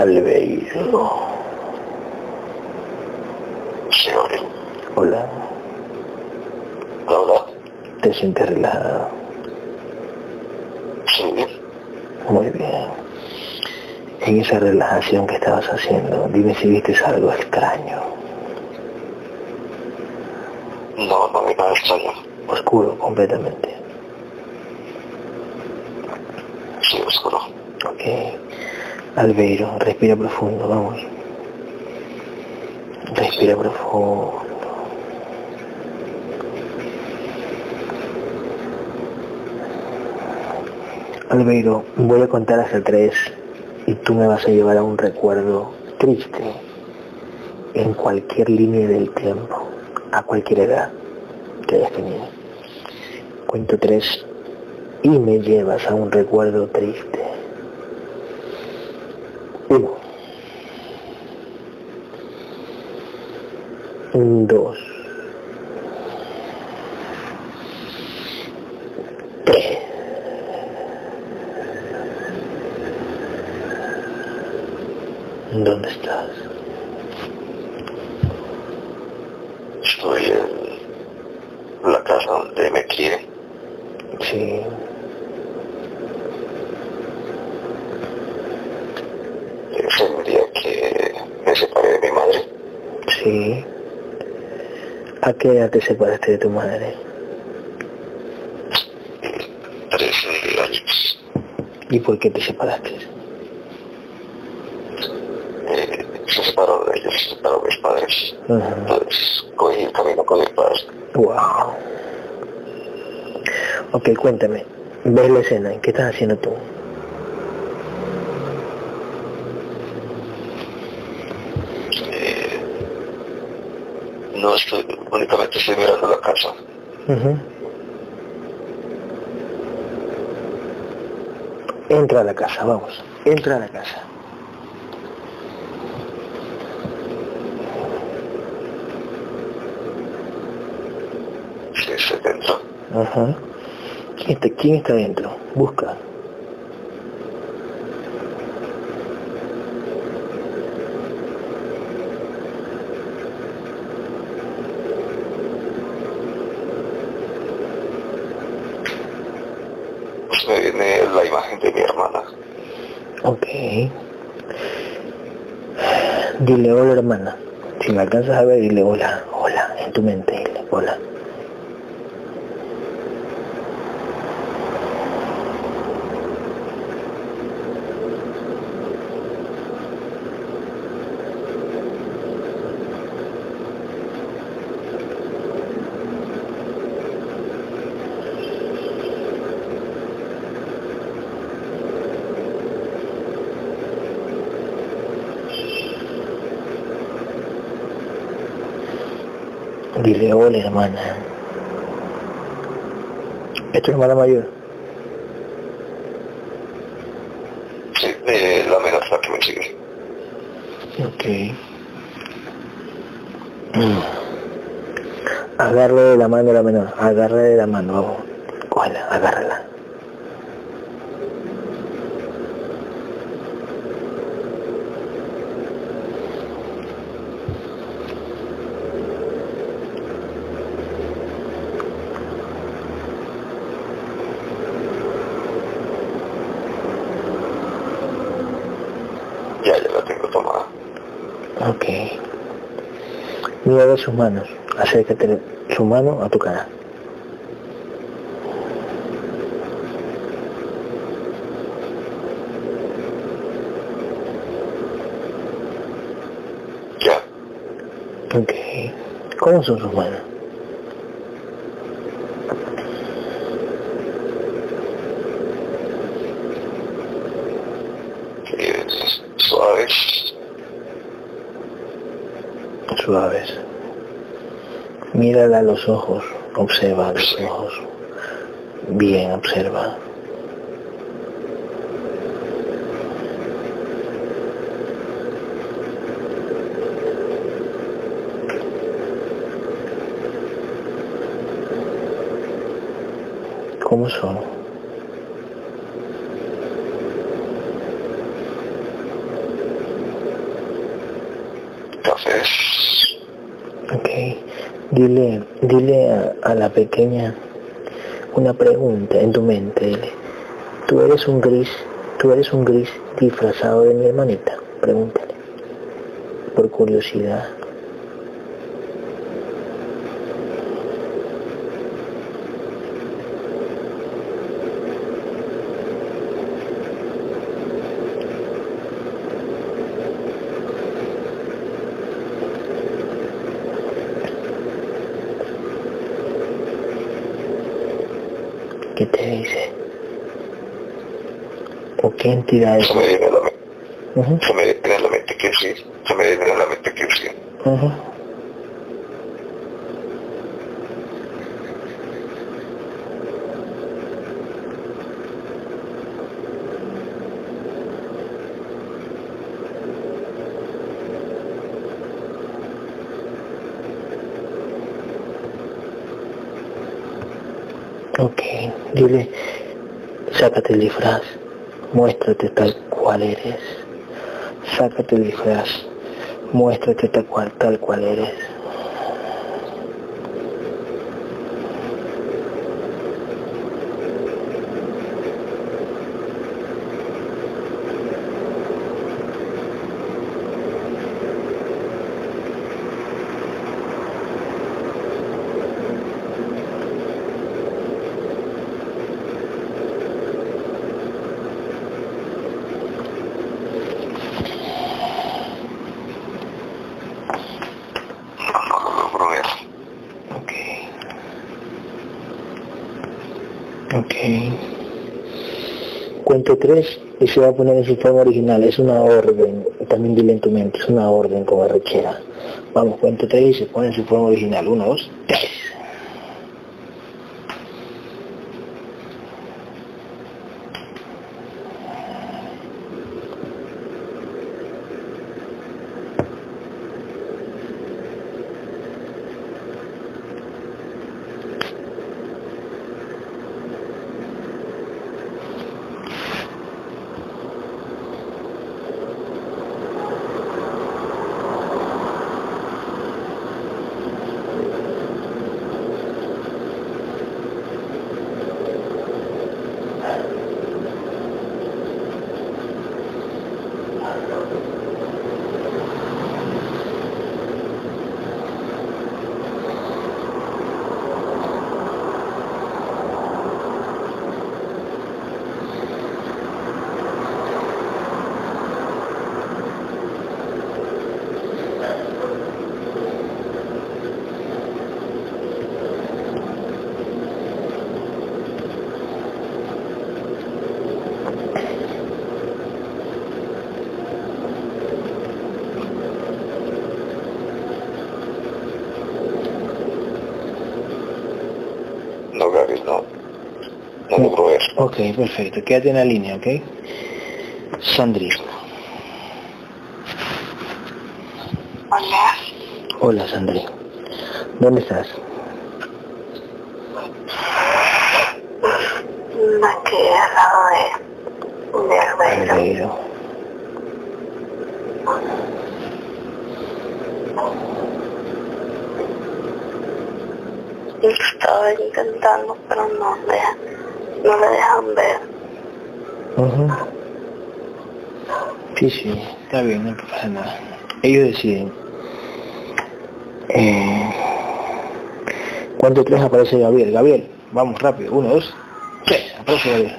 Albeiro. Gabriel. Hola. Hola. ¿Te sientes relajado? Sí. Muy bien. En esa relajación que estabas haciendo, dime si viste algo extraño. No, no me nada extraño. Oscuro completamente. Sí, oscuro. Ok. Albeiro, respira profundo, vamos. Respira profundo. Albeiro, voy a contar hasta tres y tú me vas a llevar a un recuerdo triste en cualquier línea del tiempo, a cualquier edad que hayas tenido. Cuento tres y me llevas a un recuerdo triste. Uno. Dos. Tres. ¿Dónde estás? Estoy en la casa donde me quiere. Sí. Ese el día que me separé de mi madre. Sí. ¿A qué edad te separaste de tu madre? 13 años. ¿Y por qué te separaste? Eh, se separó de ellos, se separó de mis padres. Entonces cogí el camino con mis padres. Wow. Ok, cuéntame. ¿Ves la escena? ¿Qué estás haciendo tú? Eh, no estoy, únicamente estoy mirando la casa. Entra a la casa, vamos. Entra a la casa. Sí, estoy dentro. Ajá. ¿Quién está, quién está dentro? Busca. Pues me viene la imagen de mi hermana. Ok. Dile hola hermana. Si me alcanzas a ver, dile hola, hola, en tu mente, dile hola. Dile hola hermana. ¿Es tu hermana mayor? Sí, eh, la menor la que me sigue. Ok. Agarre de la mano a la menor, agarre de la mano, vamos. Cógela, agárrala. Ya, ya la tengo tomada. Ok. Mira de sus manos. Acércate su mano a tu cara. Ya, Ok. ¿Cómo son sus manos? suaves. Suaves. Mírala a los ojos. Observa los ojos. Bien, observa. ¿Cómo son? Entonces, Ok. Dile, dile a, la pequeña una pregunta en tu mente. Dile, tú eres un gris, tú eres un gris disfrazado de mi hermanita. Pregúntale. Por curiosidad. ¿Qué te dice? ¿O qué entidad es? se me viene a la mente, Ujú, se me viene a la mente que sí, se me viene a la mente que sí. ujú. Ok, dile, sácate el disfraz, muéstrate tal cual eres. Sácate el disfraz, muéstrate tal cual, tal cual eres. 3 y se va a poner en su forma original. Es una orden, también dile en tu mente, es una orden como arrechera. Vamos, cuento 3 y se pone en su forma original. 1, 2. Ok, perfecto. Quédate en la línea, ¿ok? Sandri. Hola, Hola, Sandri. ¿Dónde estás? aquí al lado de, del baile. Albeiro. Estaba intentando, pero no le, no le dejan ver. Ujú. Sí, sí, está bien, no pasa nada. Ellos deciden. Eh, ¿Cuánto tres aparece Gabriel? Gabriel, vamos rápido. Uno, dos, tres. Aparece Gabriel.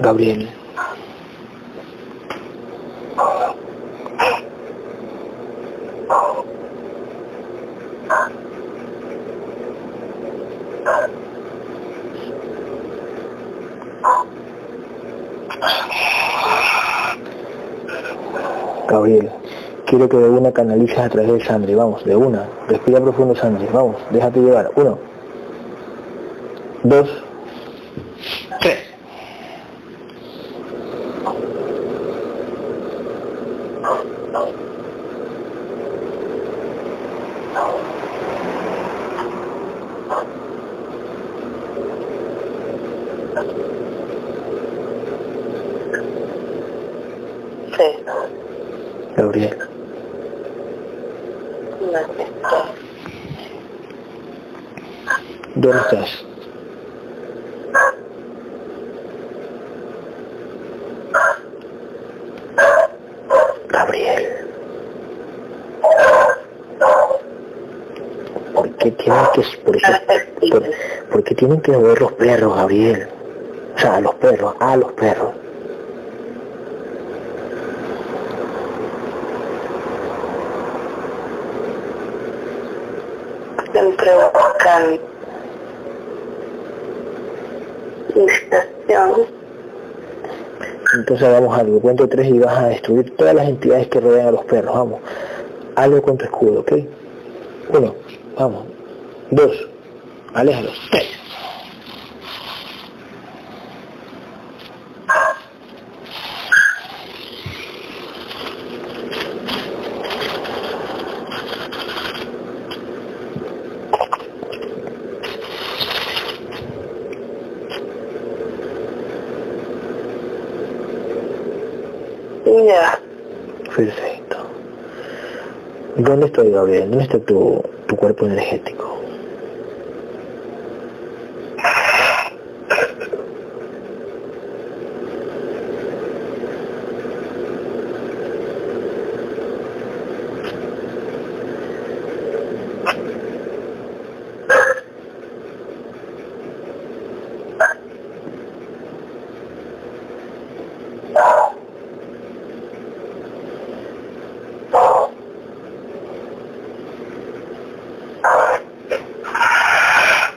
Gabriel. Gabriel, quiero que de una canalices a través de Sandri, vamos, de una. Respira profundo Sandri, vamos, déjate llevar. Uno, dos, tres. Sí. Gabriel, No sé. ¿dónde estás? Gabriel. ¿Por qué tienen que por eso, por, mover los perros, Gabriel? O sea, a los perros, a los perros. Siempre buscan distracción. Entonces hagamos algo, cuento tres y vas a destruir todas las entidades que rodean a los perros, vamos. Algo con tu escudo, ¿ok? Uno, vamos. Dos, aléjalos. Tres. Ya. Perfecto. ¿Dónde estoy, Gabriel? ¿Dónde está tu, tu cuerpo energético?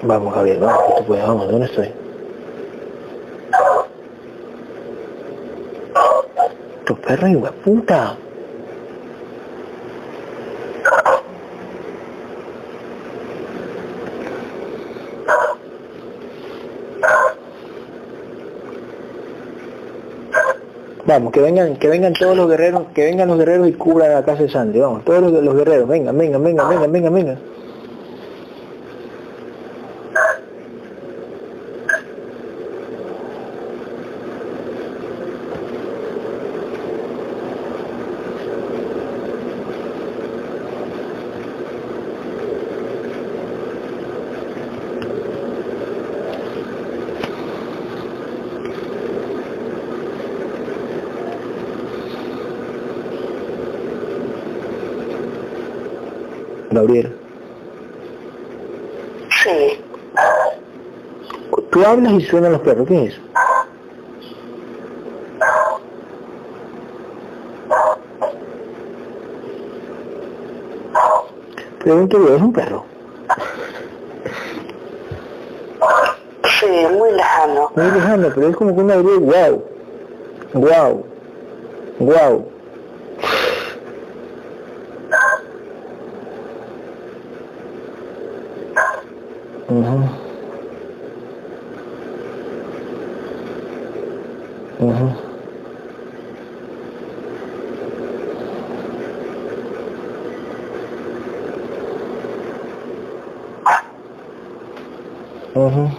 Vamos, Gabriel, vamos, tú puedes, vamos, ¿dónde estoy? Tu perro, hijo de puta. Vamos, que vengan, que vengan todos los guerreros, que vengan los guerreros y cubran la casa de Sandy, vamos, todos los, los guerreros, vengan, vengan, vengan, vengan, vengan, vengan. Sí. tú hablas y suenan los perros, ¿qué es yo, ¿es un perro? Sí, muy lejano. Muy lejano, pero es como que una alegría, wow, wow, wow. Ujú. Ujú. Ujú.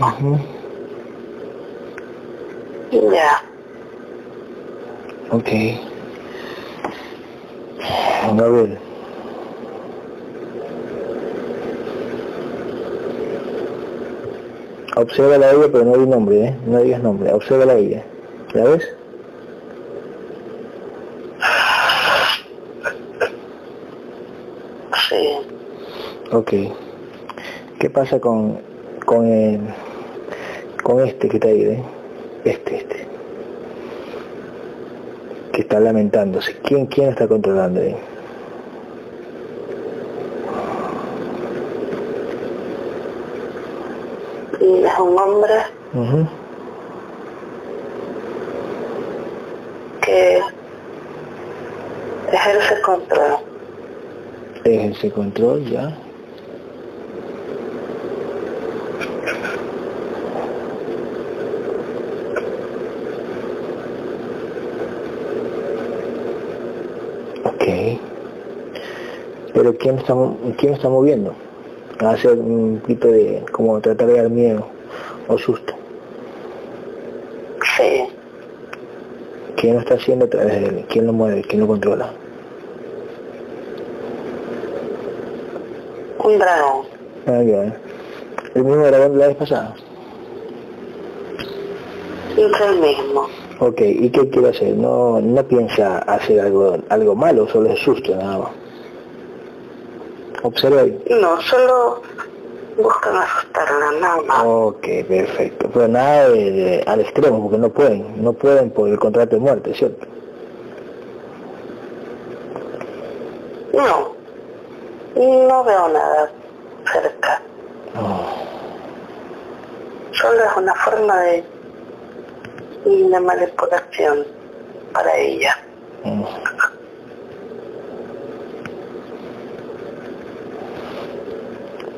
Ujú. Ya. Ok. Gabriel. Observa a ella, pero no di nombre, ¿eh? No digas nombre. Observa a ella. ¿La ves? Sí. Ok. ¿Qué pasa con, con, eh, con este que está ahí, eh? Este, este. Que está lamentándose. ¿Quién, quién está controlando ahí? Y es un hombre Ujú. que ejerce control. Ejerce control ya. Ok. Pero ¿quién está, quién está moviendo? Hace un tipo de, como tratar de dar miedo o susto. Sí, ¿Quién lo está haciendo a través de él? ¿Quién lo mueve? ¿Quién lo controla? un dragón. Ah, ya. ¿El mismo dragón de la vez pasada? Siempre el mismo. Ok, ¿y qué quiere hacer? No, no piensa hacer algo, algo malo, solo es susto nada más. Observa ahí. No, solo buscan asustarla, nada más. Ok, perfecto. Pero nada de, de- al extremo, porque no pueden, no pueden por el contrato de muerte, ¿cierto? No, no veo nada cerca. Solo es una forma de, de manipulación para ella.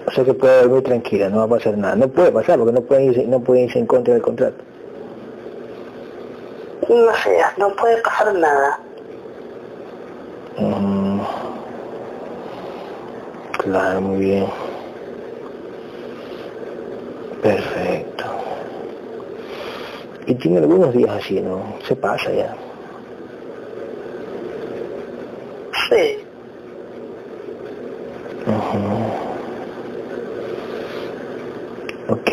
O sea que puede dormir tranquila, no va a pasar nada. No puede pasar porque no pueden irse, no pueden irse en contra del contrato. No sé, no puede pasar nada. Mm. Claro, muy bien. Perfecto. Y tiene algunos días así, ¿no? Se pasa ya. Sí, Ujú. Ok.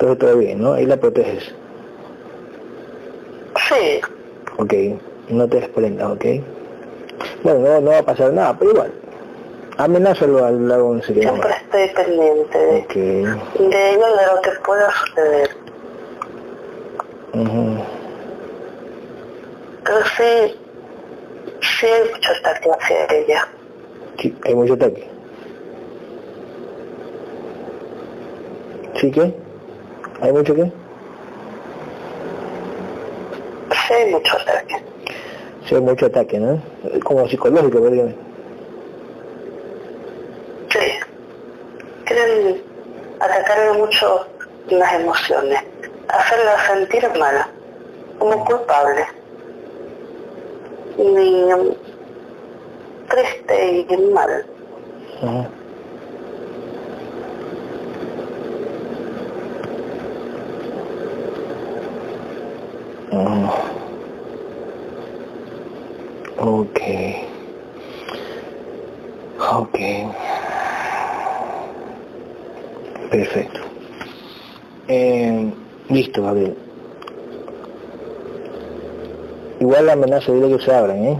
Todo, bien, ¿no? Ahí la proteges. sí, Ok. No te desprendas, ¿ok? Bueno, no, no va a pasar nada, pero igual. Amenázalo al sé qué siempre estoy pendiente de, Ok. de de lo que pueda suceder. Ujú. Pero sí, sí hay mucho ataque hacia ella. Sí, hay mucho ataque. ¿Sí qué? ¿Hay mucho qué? Sí hay mucho ataque. Sí, hay mucho ataque, ¿no? Como psicológico, prácticamente. Sí. Quieren atacarle mucho las emociones, hacerla sentir mal, como culpable. Y um, triste y mal. Ujú. Ok. Ok. Perfecto. Eh, listo, Gabriel. Igual la amenaza dile que se abran, ¿eh?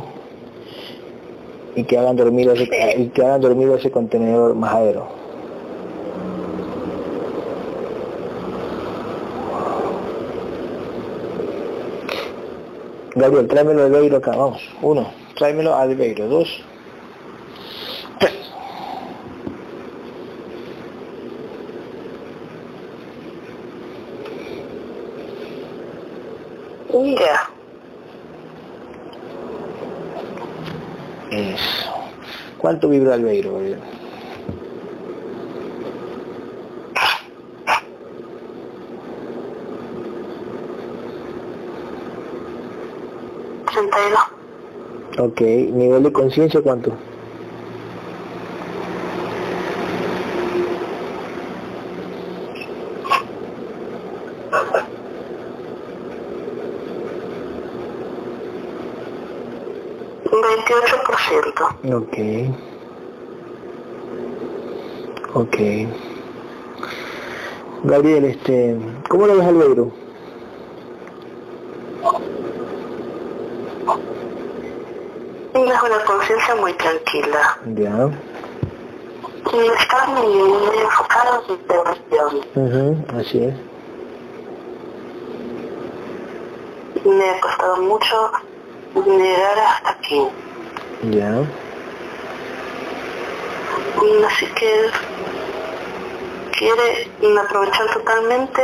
Y que hagan dormir ese, y que hagan dormir ese contenedor majadero. Gabriel, tráemelo al Beiro acá, vamos. Uno, tráemelo al Beiro. Dos, tres. Ya. Eso. ¿Cuánto vibra el Beiro, Gabriel? Treinta y dos. Ok, nivel de conciencia, ¿cuánto? Veintiocho por ciento. Ok. Ok. Gabriel, este, ¿cómo lo ves al Beiro? Ya. Y estar muy, muy enfocado en mi uh así es. Me ha costado mucho llegar hasta aquí. Ya. Así que quiere aprovechar totalmente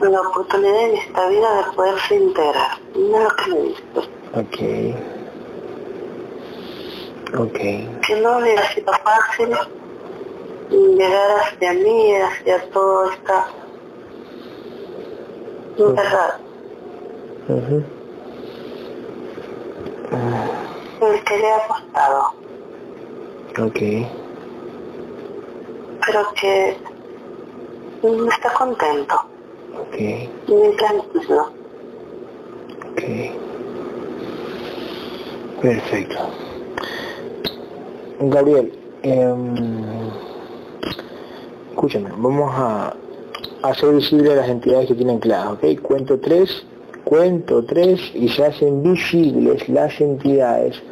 la oportunidad en esta vida de poderse integrar. Mira lo que le dice. Ok. Ok. Que no hubiera sido fácil llegar hacia mí, hacia todo esta verdad. Ujú. El que le ha costado, Ok. pero que no está contento, Ok. ni tranquilo. Ok. Perfecto. Gabriel, em, escúchame, vamos a hacer visible a las entidades que tienen claves, ¿ok? Cuento tres, cuento tres y se hacen visibles las entidades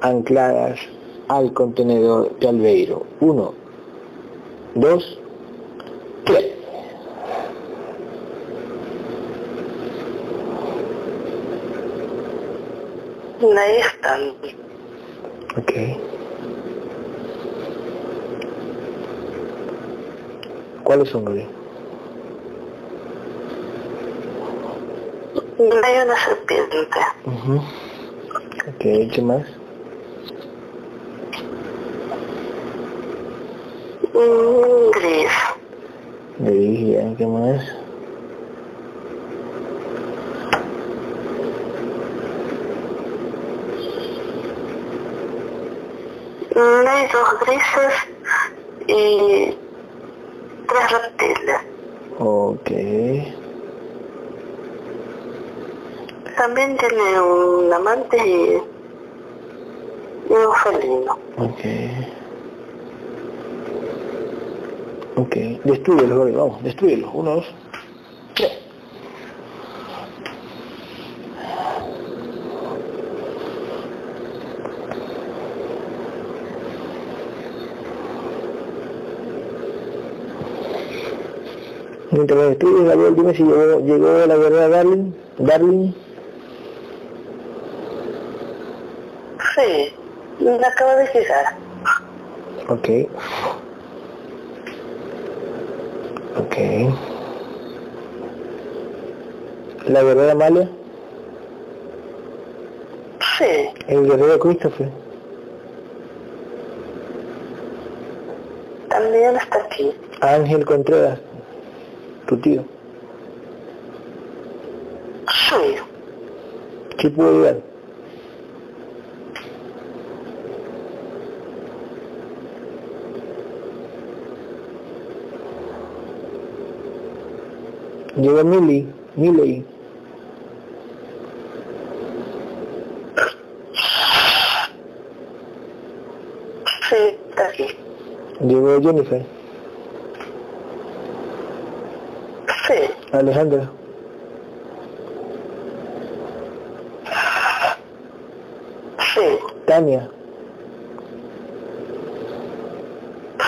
ancladas al contenedor de Albeiro. Uno, dos, tres. Están. Ok. ¿Cuáles son, Gabriel? Hay una serpiente, Ujú. Ok, ¿qué más? un gris, Gris, ya, ¿qué más? hay dos grises y tres reptiles. Ok. También tiene un amante y, y un felino. Ok. Ok, destruyelos, vamos, destruyelos. Uno, dos, Mientras lo destruyes, Gabriel, dime si llegó, llegó la guerrera Darling. Darling. Sí, me acaba de llegar. Ok. Ok. La guerrera Amalia. Sí, El guerrero Christopher. también está aquí. Ángel Contreras. Sí, ¿Qué puedo ayudar? Llegó Millie, Millie. sí, está aquí. Llegó Jennifer, Sí, Alejandra. sí, Tania.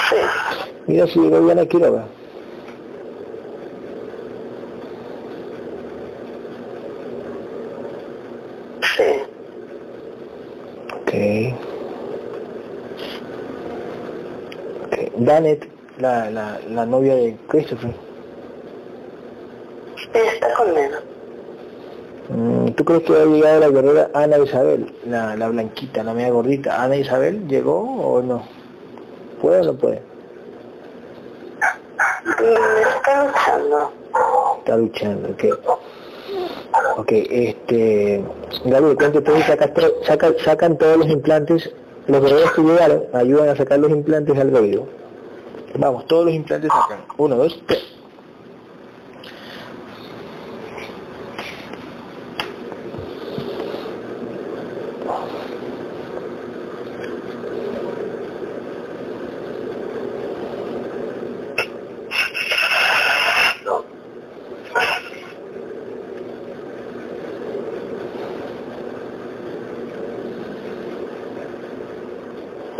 sí, Mira si llegó Diana Quiroga. sí. Ok. Danet, la, la, la novia de Christopher. Mm, ¿Tú crees que ha llegado la guerrera Ana Isabel? La, la blanquita, la media gordita. ¿Ana Isabel llegó o no? ¿Puede o no puede? Mm, Está luchando. Está luchando, ok. Ok, este... Gabriel, cuánto te saca, saca, sacan todos los implantes, los guerreros que llegaron, ayudan a sacar los implantes al oído. Vamos, todos los implantes sacan. Uno, dos, tres.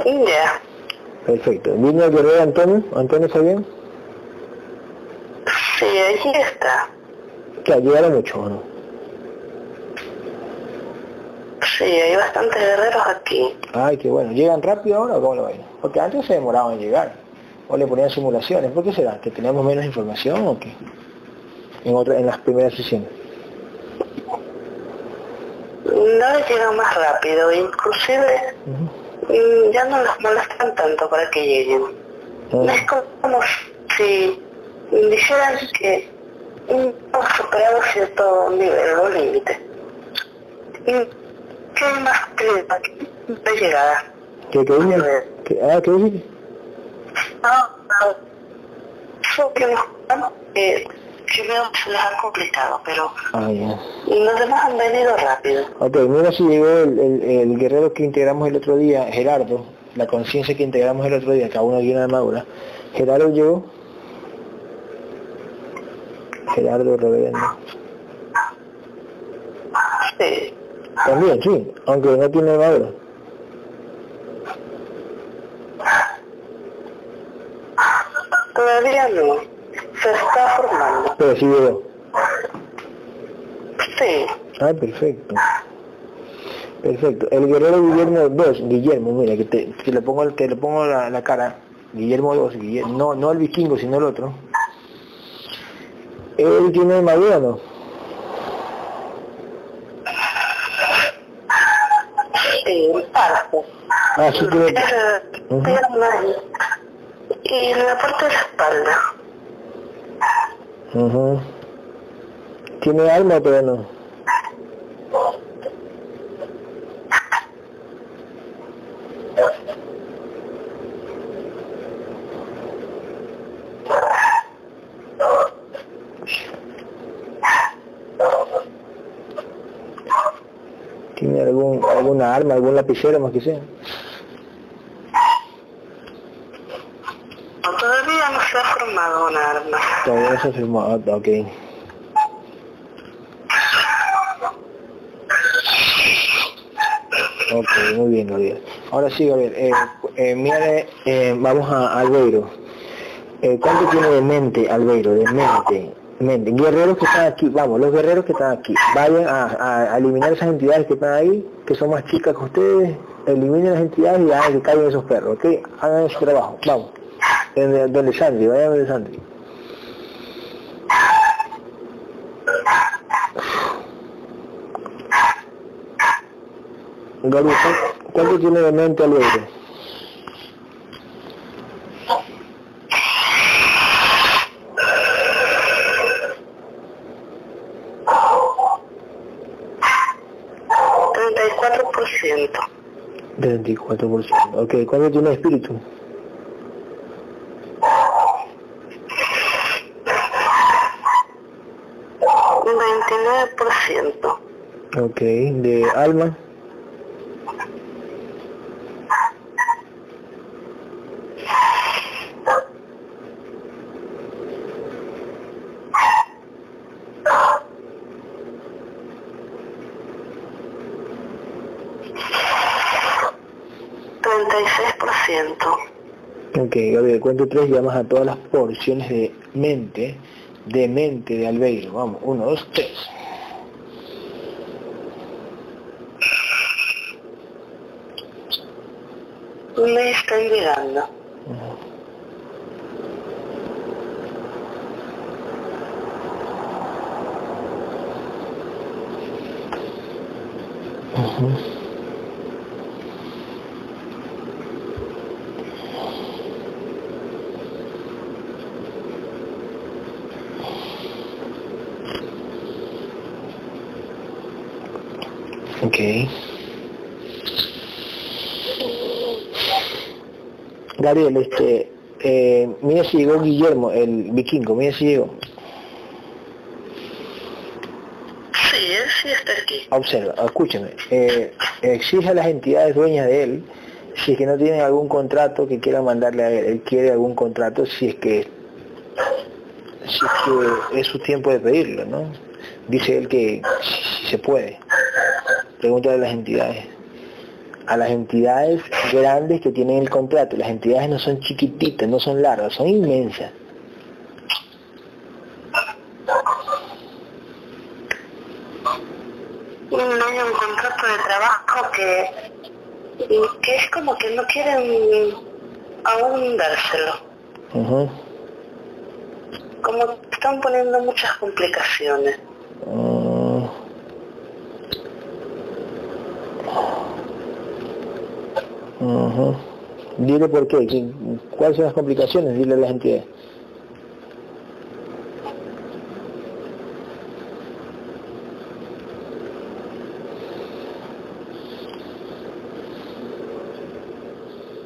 Ya, Perfecto. ¿Vino el guerrero Antonio? ¿Antonio está bien? sí, allí está. Que llegaron mucho, ¿o no? Sí, hay bastantes guerreros aquí. Ay, qué bueno. ¿Llegan rápido ahora o cómo lo ven? Porque antes se demoraban en llegar. O le ponían simulaciones. ¿Por qué será? ¿Que teníamos menos información o qué? En, otra, en las primeras sesiones. No les llega más rápido, inclusive ya no los molestan tanto para que lleguen. Ah. Es como si dijeran que hemos superado cierto nivel o límite. Y que hay más clima de llegada. ¿Qué, qué? ¿Qué, ah, ¿qué dijiste? No, no. Eso que nos que, que veo que se les ha complicado, pero Ah, ya. los demás han venido rápido. Ok, mira si llegó el, el, el guerrero que integramos el otro día, Gerardo, la conciencia que integramos el otro día, cada uno tiene una armadura. Gerardo llegó. Gerardo Reverendo. Sí. También, sí, aunque no tiene armadura. Todavía no. Se está Pero sí. Ah, perfecto. Perfecto. El guerrero Guillermo 2, Guillermo, mira, que te, que le pongo, que le pongo la, la cara. Guillermo 2, Guillermo, no, no el vikingo, sino el otro. Él tiene armadura, ¿no? Sí, parte. Ah, sí tiene... Ujú. pierna y, la parte de la espalda. Ujú. ¿Tiene alma pero no? ¿Tiene algún, alguna arma, algún lapicero más que sea? No, todavía no se ha formado un firmó, ah, ok. Ok, muy bien, Gabriel. Ahora sí, Gabriel, eh, eh, mírale, eh, vamos a Albeiro. Eh, ¿Cuánto tiene de mente Albeiro? De mente. mente. Guerreros que están aquí, vamos, los guerreros que están aquí, vayan a eliminar esas entidades que están ahí, que son más chicas que ustedes, eliminen las entidades y hagan que caigan esos perros, ¿ok? Hagan su trabajo, vamos. Donde, donde Sandri, vayan donde Sandri. Gabriel, ¿cuánto- ¿cuánto tiene de mente Albeiro? Treinta y cuatro por ciento. 24%. Ok, ¿cuánto tiene espíritu? Veintinueve por ciento. Ok, de alma. Treinta y seis por ciento. Ok, Gabriel, cuento tres llamas a todas las porciones de mente, de mente de Albeiro. Vamos, uno, dos, tres. Me están llegando. Ujú. Ok. Gabriel, este, eh, mira si llegó Guillermo, el vikingo, mira si llegó. Sí, sí está aquí. Observa, escúchame, eh, exige a las entidades dueñas de él, si es que no tienen algún contrato que quieran mandarle a él, él quiere algún contrato si es que si es que es su tiempo de pedirlo, ¿no? Dice él que si se puede. Pregúntale a las entidades. A las entidades grandes que tienen el contrato. Las entidades no son chiquititas, no son largas, son inmensas. hay un contrato de trabajo que, que es como que no quieren aún dárselo. Como que están poniendo muchas complicaciones. Mm. Dile por qué, cuáles son las complicaciones, dile a la gente.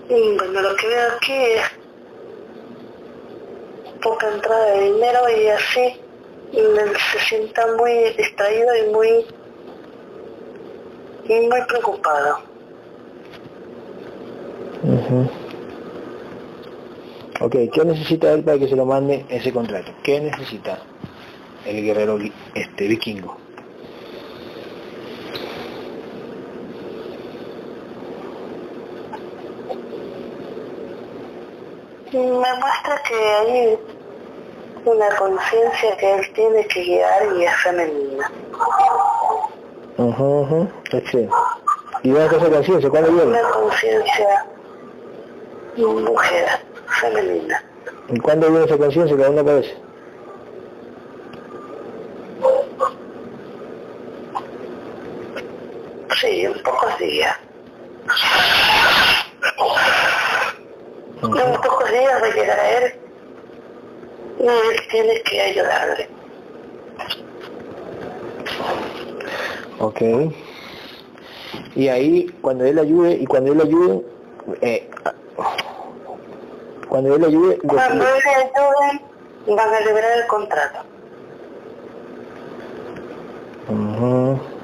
Bueno, lo que veo aquí es poca entrada de dinero y así se sienta muy distraído y muy y muy preocupado. Ok, ¿qué necesita él para que se lo mande ese contrato? ¿Qué necesita el guerrero este vikingo? Me muestra que hay una conciencia que él tiene que guiar y es femenina. Ajá, ajá, sí. ¿Y dónde está esa conciencia? ¿Cuándo viene? Una conciencia mujer, femenina. ¿Y cuándo viene esa conciencia que aún no aparece? Sí, en pocos días. En pocos días va a llegar a él y él tiene que ayudarle. Ok. Y ahí, cuando él ayude, y cuando él ayude, eh, cuando él ayude... Cuando él ayude, van a liberar el contrato. Uh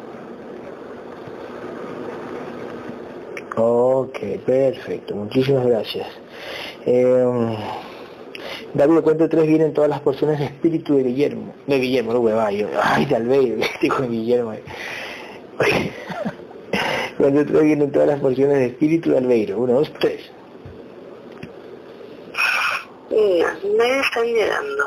Ok, perfecto. Muchísimas gracias. Eh, David, cuento tres vienen todas las porciones de espíritu de Guillermo. De Guillermo, no hueva, yo. Ay, de Albeiro, dijo Guillermo. cuento tres vienen todas las porciones de espíritu de Albeiro. Uno, dos, tres. Me están llegando.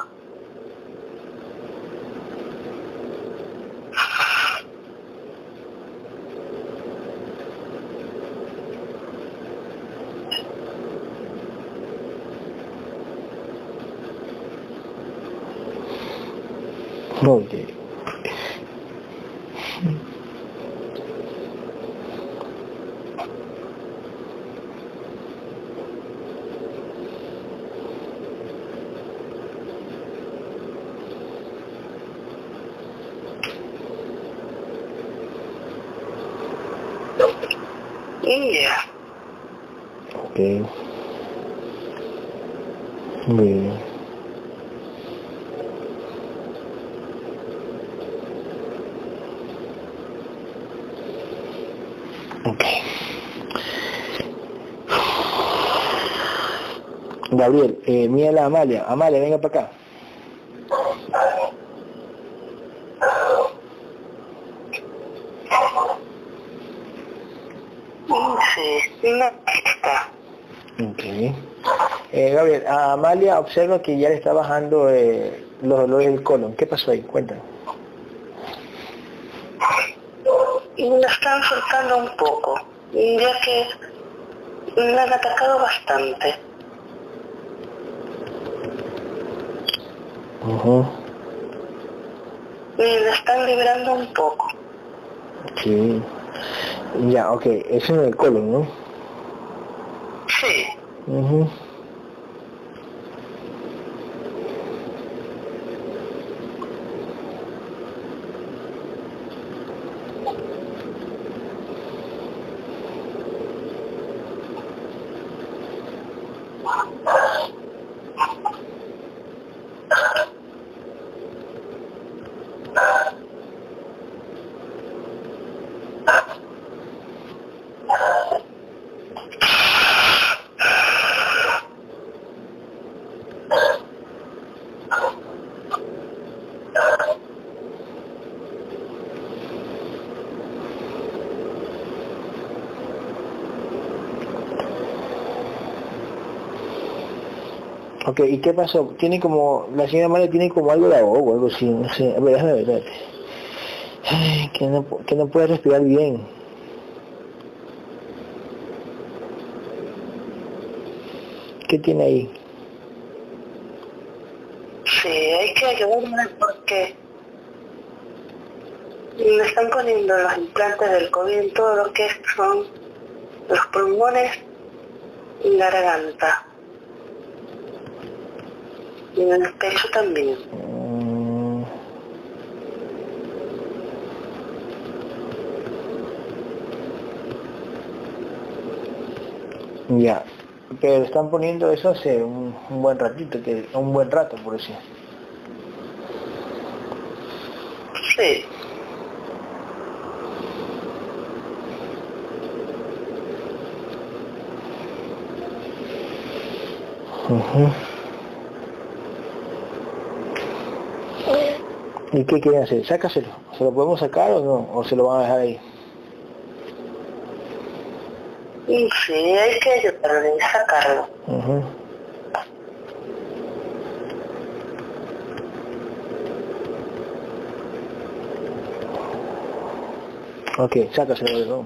India. Ok. Muy bien. Ok. Gabriel, eh, mira la Amalia. Amalia, venga para acá. Sí, no está. Ok. Eh, Gabriel, a Amalia observa que ya le está bajando eh, los dolores del colon. ¿Qué pasó ahí? Cuéntanos. Y me están soltando un poco, ya que me han atacado bastante. Ajá. Y me están liberando un poco. Sí. Ya, ok. Eso en el colon, ¿no? Sí. Ujú. ¿Y qué pasó? Tiene como, la señora María tiene como algo de ahogo, algo así, no sé, a ver, déjame ver, que no, que no puede respirar bien. ¿Qué tiene ahí? Sí, hay que ayudarme porque me están poniendo los implantes del COVID en todo lo que son los pulmones y la garganta. Y en el pecho también. Mm. Ya, pero están poniendo eso hace un, un buen ratito, que un buen rato por decir. Sí. ¿Y qué quieren hacer? Sácaselo. ¿Se lo podemos sacar o no? ¿O se lo van a dejar ahí? Y sí, hay que ayudarle a sacarlo. Ujú. Ok, sácaselo de nuevo.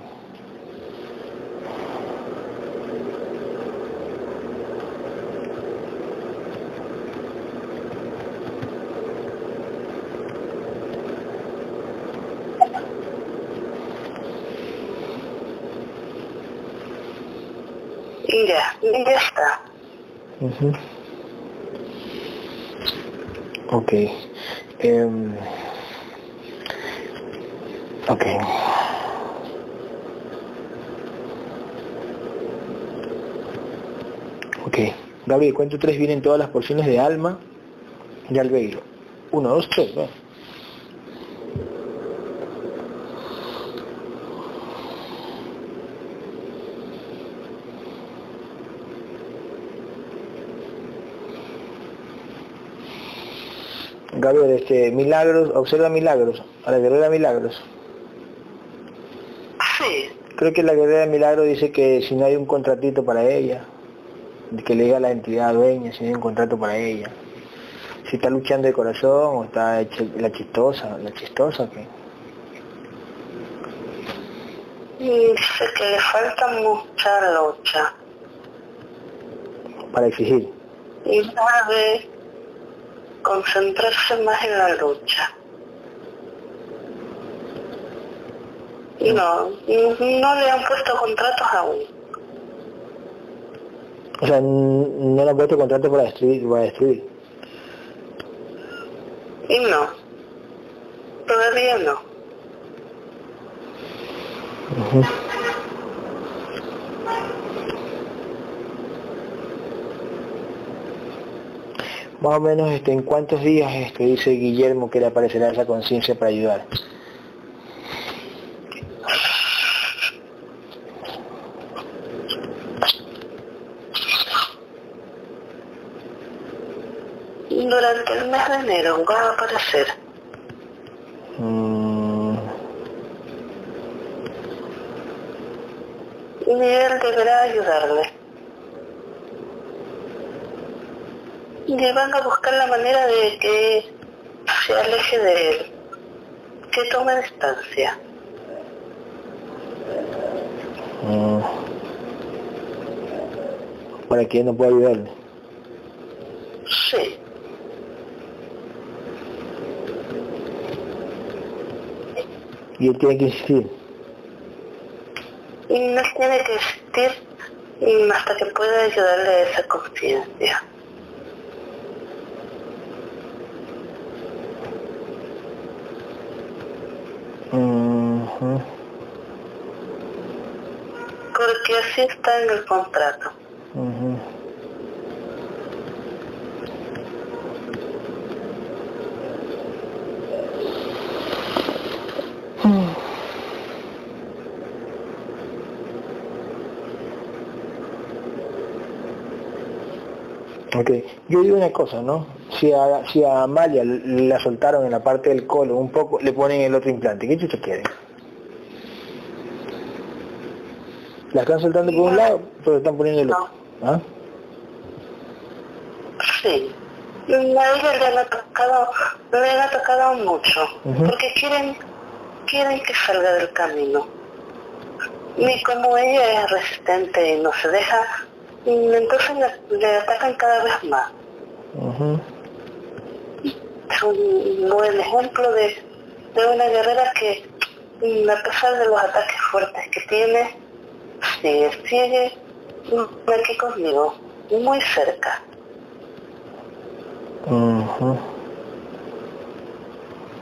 Y ya, está. Ujú. Ok. Em, ok. Ok. Gabriel, cuento tres vienen todas las porciones de alma y albeiro. Uno, dos, tres, va. Gabriel, este, milagros, observa milagros, a la guerrera milagros. Sí, Creo que la guerrera milagro dice que si no hay un contratito para ella, que le diga a la entidad dueña si no hay un contrato para ella, si está luchando de corazón o está la chistosa, la chistosa que dice que le falta mucha lucha. para exigir. Y debe concentrarse más en la lucha. Y no, no le han puesto contratos aún. O sea, no le han puesto contrato para destruir, para destruir. Y no, todavía no. Más o menos este, en cuántos días este, dice Guillermo que le aparecerá esa conciencia para ayudar. Durante el mes de enero va a aparecer. Mm, Miguel deberá ayudarle. Y van a buscar la manera de que se aleje de él, que tome distancia. mm. para que no pueda ayudarle. Sí, Y él tiene que insistir. y no tiene que existir hasta que pueda ayudarle a esa conciencia. Porque así está en el contrato. Ujú. Ok, yo digo una cosa, ¿no? Si a, si a Amalia la soltaron en la parte del colo un poco, le ponen el otro implante. ¿Qué chucha quieren? La están soltando por un lado, pero están poniendo el otro. ¿Ah? Sí. A ella le han atacado, le han atacado mucho, porque quieren quieren que salga del camino. Y como ella es resistente y no se deja, entonces le, atacan cada vez más. Es un buen ejemplo de, de una guerrera que, a pesar de los ataques fuertes que tiene, sigue, sigue aquí conmigo, muy cerca.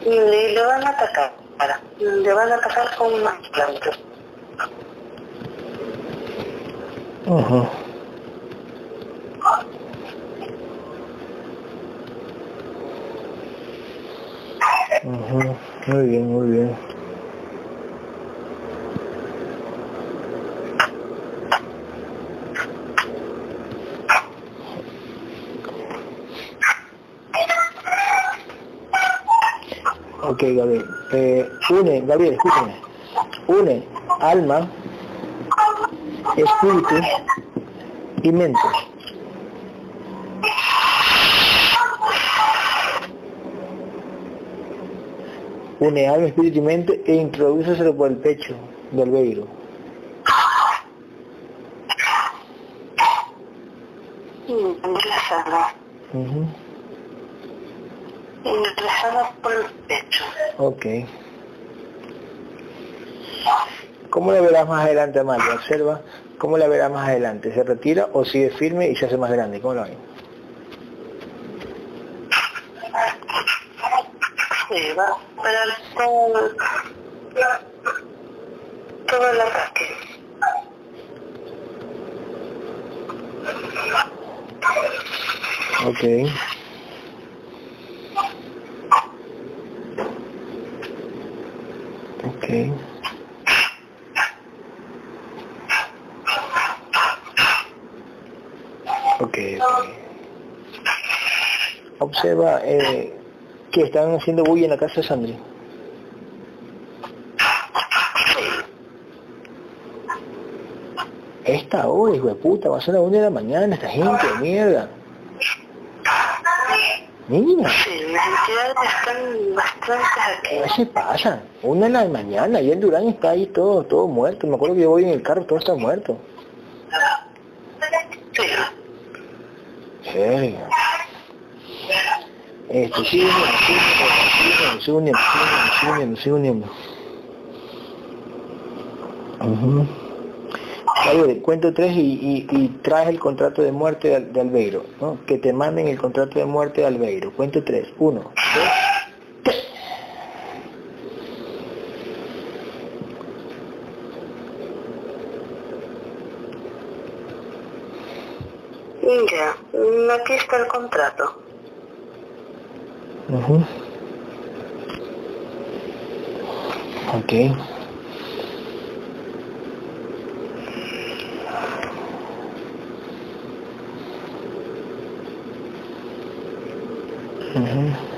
Y le, van a atacar, le van a atacar con más plantas. Muy bien, muy bien. Ok, Gabriel. Eh, une, Gabriel, escúchame. Une alma, espíritu y mente. Une alma, espíritu y mente e introdúceselo por el pecho del. Uh por el pecho. Ok. ¿Cómo la verás más adelante, Amalia? Observa cómo la verás más adelante. ¿Se retira o sigue firme y se hace más grande? ¿Cómo lo ven? Sí, va a esperar todo, todo el ataque. Ok. Ok. Ok, Observa eh, que están haciendo bulla en la casa de Sandri. Esta hora, hijo de puta, va a ser la una de la mañana, esta gente mierda. Niña. Sí, las entidades están bastante aquí. ¿Qué se? Una de la mañana y el Durán está ahí todo, todo muerto. Me acuerdo que yo voy en el carro, todo está muerto. Sí. Serio. Este, sigue uniendo, sigue uniendo, sigue uniendo, -huh. cuento tres y, y, y, traes el contrato de muerte de, de Albeiro, ¿no? Que te manden el contrato de muerte de Albeiro. Cuento tres. Uno, dos, tres. Ya, aquí está el contrato. Uh -huh. Ok. Uh -huh.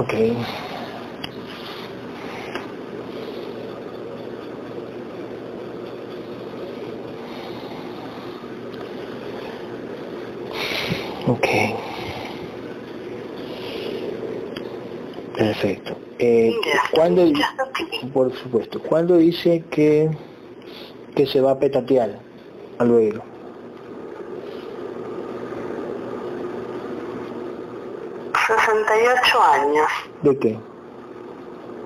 Okay. Ok. Perfecto. Eh, ¿cuándo, por supuesto, ¿cuándo dice que, que se va a petatear al oído? años. ¿De qué?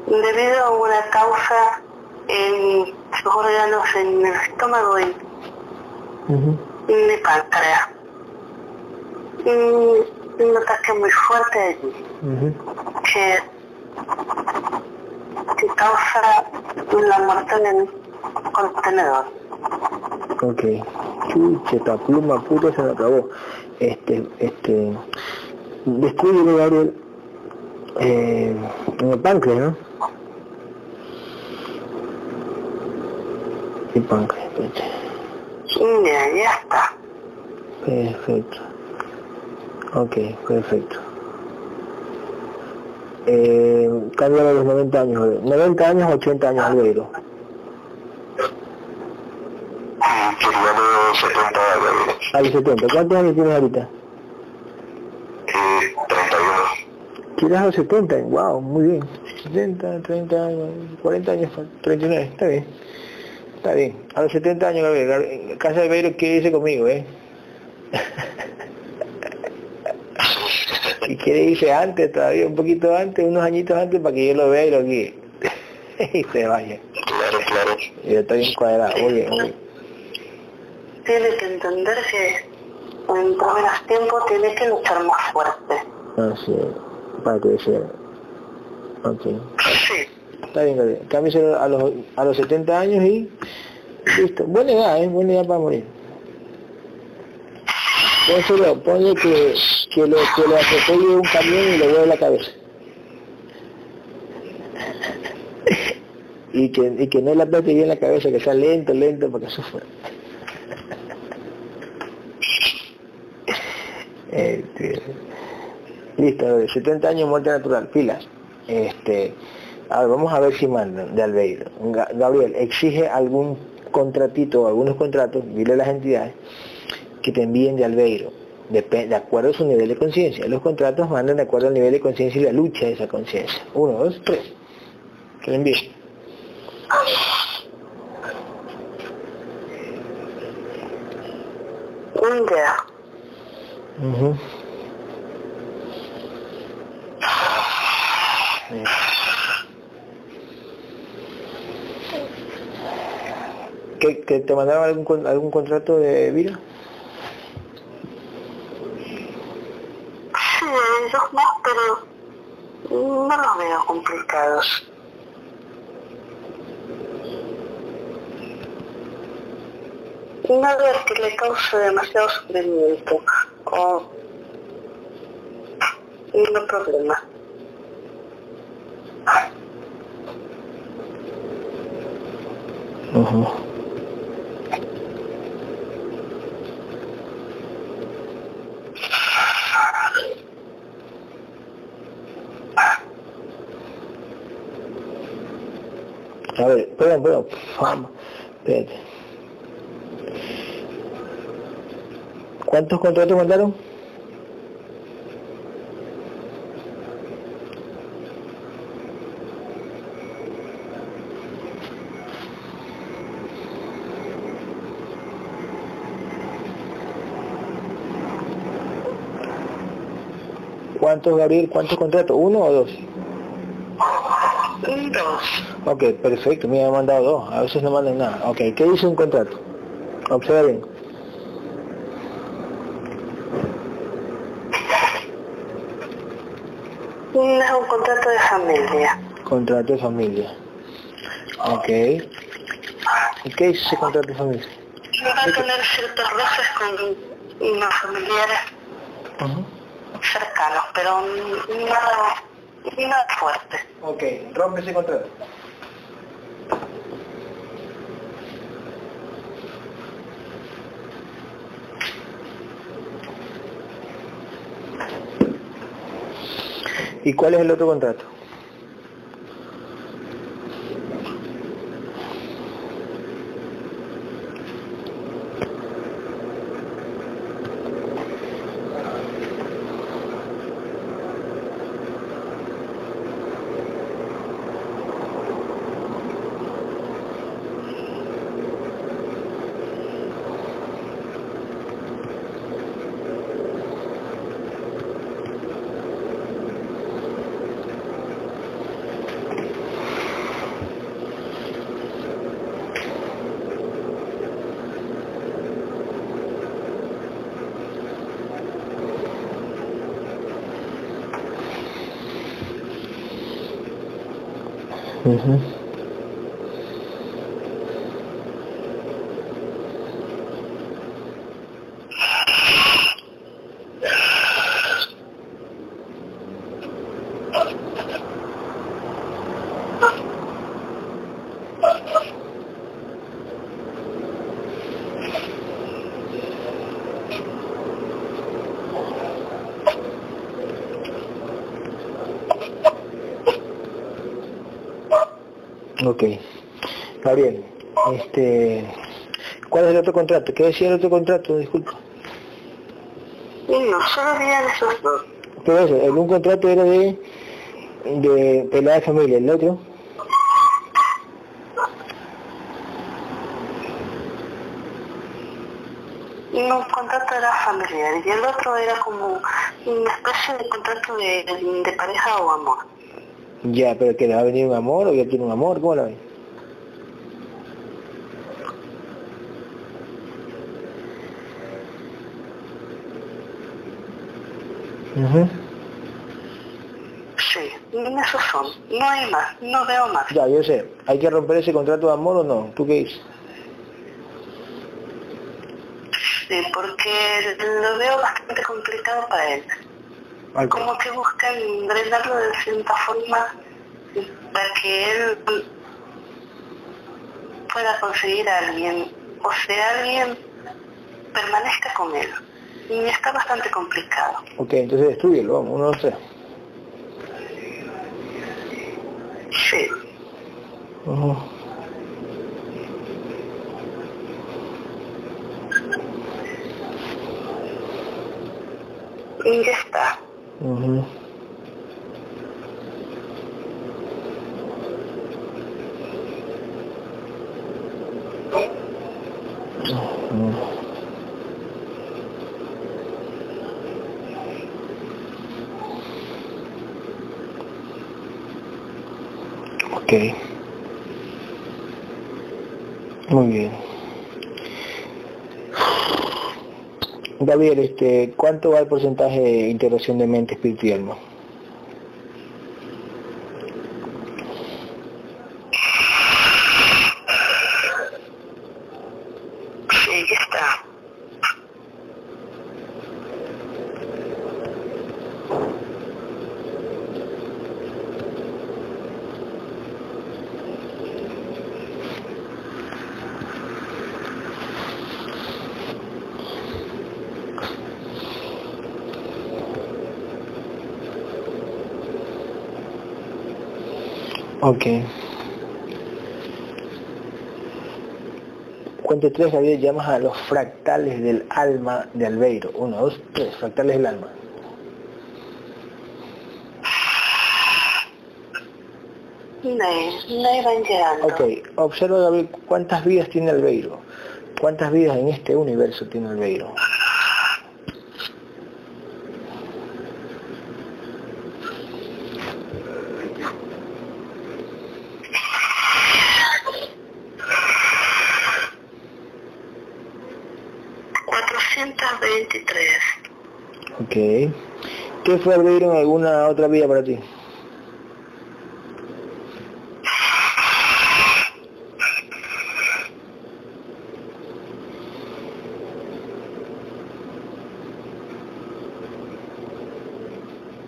Debido a una causa en sus órganos en el estómago y Uh -huh. en mi páncreas. Y un ataque muy fuerte allí Uh -huh. que causa la muerte en el contenedor. Ok. Chucha, esta pluma puta se me acabó. Este, este, descubre Gabriel eh, en el páncreas, ¿no? El páncreas, espérate. Ya, ya está. Perfecto. Ok, perfecto eh, a los 90 años, 90 años, 80 años Albeiro. Y A los 70, ¿cuántos años tienes ahorita? Eh, 31. Quieres a los 70, wow, muy bien. 70, 30 años, 40 años, 39, está bien. Está bien. A los 70 años, Gabriel, Casa Albeiro, ¿qué dice conmigo, eh? y quiere irse antes, todavía un poquito antes, unos añitos antes, para que yo lo vea y lo guíe. y se vaya. Claro, claro. Y yo estoy encuadrado, muy bien, muy bien. Tiene que entender que en menos tiempo tiene que luchar más fuerte. Así es, para crecer. Ok. Sí. Está bien, Gabriel. Cámbiese a los, a los 70 años y listo. Buena edad, ¿eh? Buena edad para morir. Pónselo, ponle que, que lo, que lo atropelle un camión y le vuelve la cabeza. y que, y que no le apriete bien la cabeza, que sea lento, lento, para que sufra. Este, listo, Gabriel, 70 años muerte natural, pilas. Este, a ver, vamos a ver si mandan de Albeiro. Ga- Gabriel, exige algún contratito o algunos contratos, dile las entidades, que te envíen de Albeiro, Depe- de acuerdo a su nivel de conciencia. Los contratos mandan de acuerdo al nivel de conciencia y la lucha de esa conciencia. Uno, dos, tres. Que le envíen. Una idea. Ujú. ¿Que, que te mandaron algún, algún contrato de vida? Sí, ellos no, pero no los veo complicados. Nada que le cause demasiado sufrimiento o ningún problema. A perdón, vamos, espérate. ¿Cuántos contratos mandaron? ¿Cuántos, Gabriel? ¿Cuántos contratos? ¿Uno o dos? Dos. Ok, perfecto, me han mandado dos, a veces no mandan nada. Ok, ¿qué dice un contrato? Observen. Es un contrato de familia. Contrato de familia. Ok. ¿Y qué dice ese contrato de familia? Va a tener ciertos roces con unos familiares Ujú. cercanos, pero nada, nada fuerte. Ok, rompe ese contrato. ¿Y cuál es el otro contrato? Mm-hmm. Ok. Gabriel, este, ¿Cuál es el otro contrato? ¿Qué decía el otro contrato? Disculpa. No, solo habían esos dos. Pero eso, el un contrato era de, de pelada de familia, el otro. No, un contrato era familiar y el otro era como una especie de contrato de, de pareja o amor. Ya, pero que le va a venir un amor o ya tiene un amor, ¿cómo la ves? Ujú. Sí, esos son. No hay más, no veo más. Ya, yo sé. ¿Hay que romper ese contrato de amor o no? ¿Tú qué dices? Sí, porque lo veo bastante complicado para él. Como que buscan drenarlo de cierta forma para que él pueda conseguir a alguien, o sea, alguien permanezca con él. Y está bastante complicado. Ok, entonces destruyelo, vamos, uno no sé. Sí. Y ya está. Ujú. Ujú. Ok. Muy bien. Gabriel, este, ¿cuánto va el porcentaje de integración de mente, espíritu y alma? Sí, ya está. Ok. Cuento tres, Gabriel, llamas a los fractales del alma de Albeiro. Uno, dos, tres, fractales del alma. No, no iban llegando. Ok, observa, Gabriel, cuántas vidas tiene Albeiro. ¿Cuántas vidas en este universo tiene Albeiro? Cuatrocientos veintitrés. Ok. ¿Qué fue Albeiro en alguna otra vida para ti?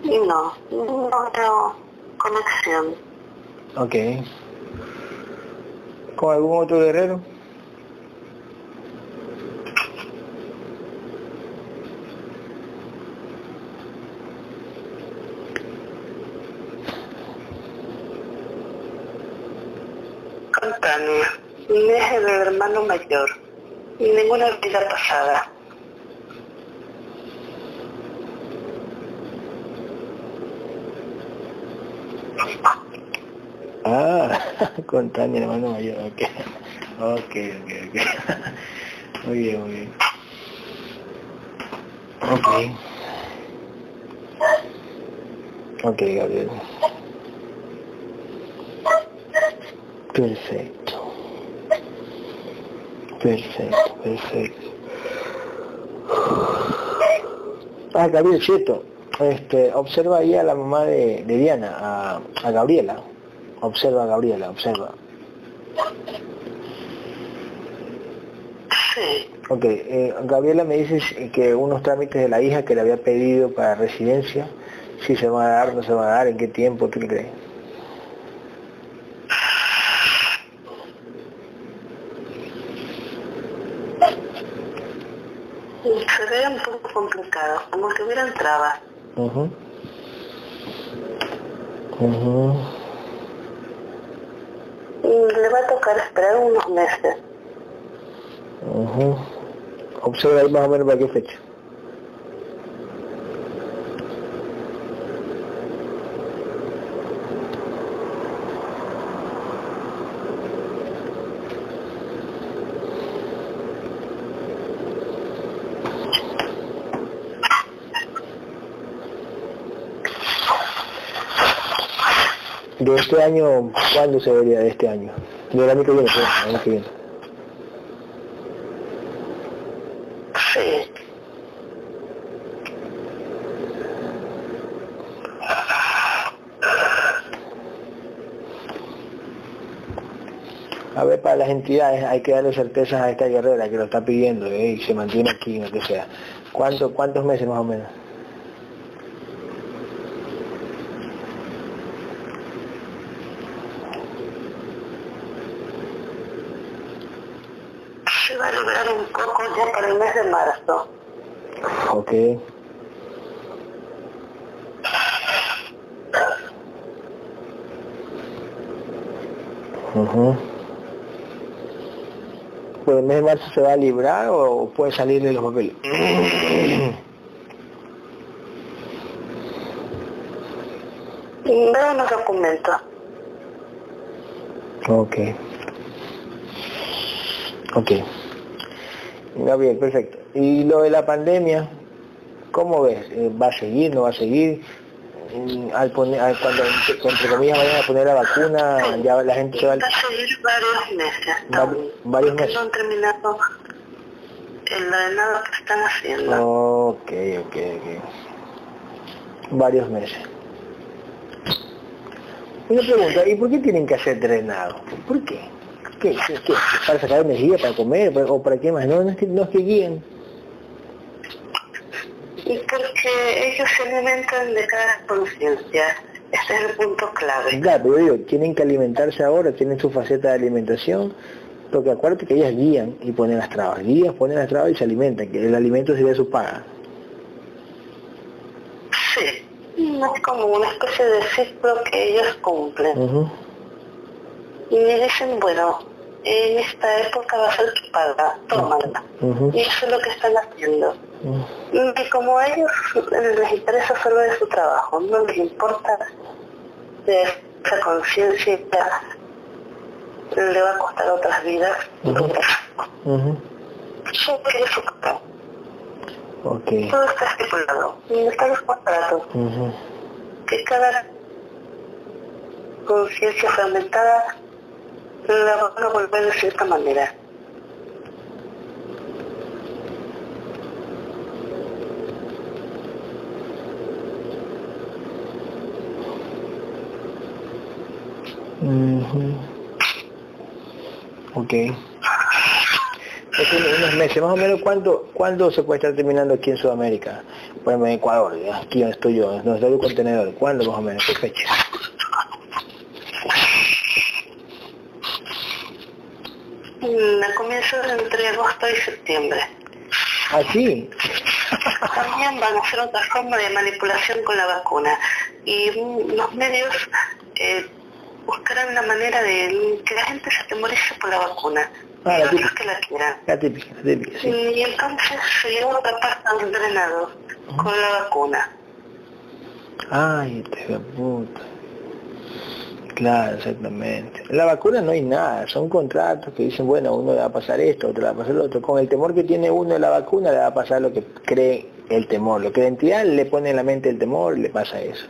No, no veo conexión. Ok. ¿Con algún otro guerrero? Mi es el hermano mayor. Y ninguna vida pasada. Ah, con Tania, hermano mayor, ok. Ok, ok, ok. Muy bien, muy bien. Ok. Ok, Gabriel. Perfecto. Perfecto, perfecto. Ah, Gabriel, cierto. Este, observa ahí a la mamá de, de Diana, a, a Gabriela. Observa a Gabriela, observa. Sí, Ok, eh, Gabriela me dice que unos trámites de la hija que le había pedido para residencia, si se van a dar, no se van a dar, en qué tiempo, ¿tú crees? se ve un poco complicado, como que hubieran trabas. Ujú. Ujú. Y le va a tocar esperar unos meses. Ujú. Observa ahí más o menos para qué fecha. De este año, ¿cuándo se vería de este año? Del año que viene, del año que viene. A ver, para las entidades hay que darle certezas a esta guerrera que lo está pidiendo ¿eh? y se mantiene aquí, lo que sea. ¿Cuánto, ¿Cuántos meses más o menos? Se va a lograr un poco ya para el mes de marzo. Ok. Ujú. ¿Por el mes de marzo se va a librar o puede salir de los papeles? Veo los documentos. ok. Ok. Ya bien, perfecto. ¿Y lo de la pandemia? ¿Cómo ves? Eh, ¿Va a seguir, no va a seguir? Mm, Al poner, al- cuando entre comillas vayan a poner la vacuna, ya la gente se va... Va a seguir varios meses. Varios meses. No han terminado el ordenado que están haciendo. Ok, ok, ok. Varios meses. Una pregunta, ¿y por qué tienen que hacer drenado? ¿Por qué? ¿Qué, qué, qué? ¿Para sacar energía, para comer, o para qué más? No, no es que, no es que guíen. Y porque ellos se alimentan de cada conciencia. Ese es el punto clave. Claro, pero digo, tienen que alimentarse ahora, tienen su faceta de alimentación, porque acuérdate que ellas guían y ponen las trabas. Guían, ponen las trabas y se alimentan, que el alimento sería su paga. Sí. Es como una especie de ciclo que ellos cumplen. Y me dicen, bueno, en esta época va a ser tu paga, tómala. Ujú. Y eso es lo que están haciendo. Y como a ellos les interesa solo de su trabajo, no les importa de esa conciencia le va a costar otras vidas. Ujú. Ujú. Solo quiere su paga. Ok. Todo está estipulado. Y están los contratos. Ujú. Que cada conciencia fragmentada la van a volver de cierta manera. Ujú. Ok. Es unos meses, más o menos, ¿cuánto, ¿cuándo se puede estar terminando aquí en Sudamérica? Por ejemplo, en Ecuador, ya, aquí donde estoy yo, donde está el contenedor. ¿Cuándo más o menos? ¿Qué fecha? Mm, A comienzos entre agosto y septiembre. ¿Ah, sí? También van a hacer otra forma de manipulación con la vacuna. Y mm, los medios eh, buscarán la manera de que la gente se atemorice por la vacuna. Ah, la típica. que la quieran. La típica, la típica, sí. Y entonces se lleva otra parte del drenado con la vacuna. Ay, este puta. Claro, exactamente. La vacuna no hay nada, son contratos que dicen, bueno, uno le va a pasar esto, otro le va a pasar lo otro. Con el temor que tiene uno de la vacuna le va a pasar lo que cree el temor. Lo que la entidad le pone en la mente el temor, le pasa eso.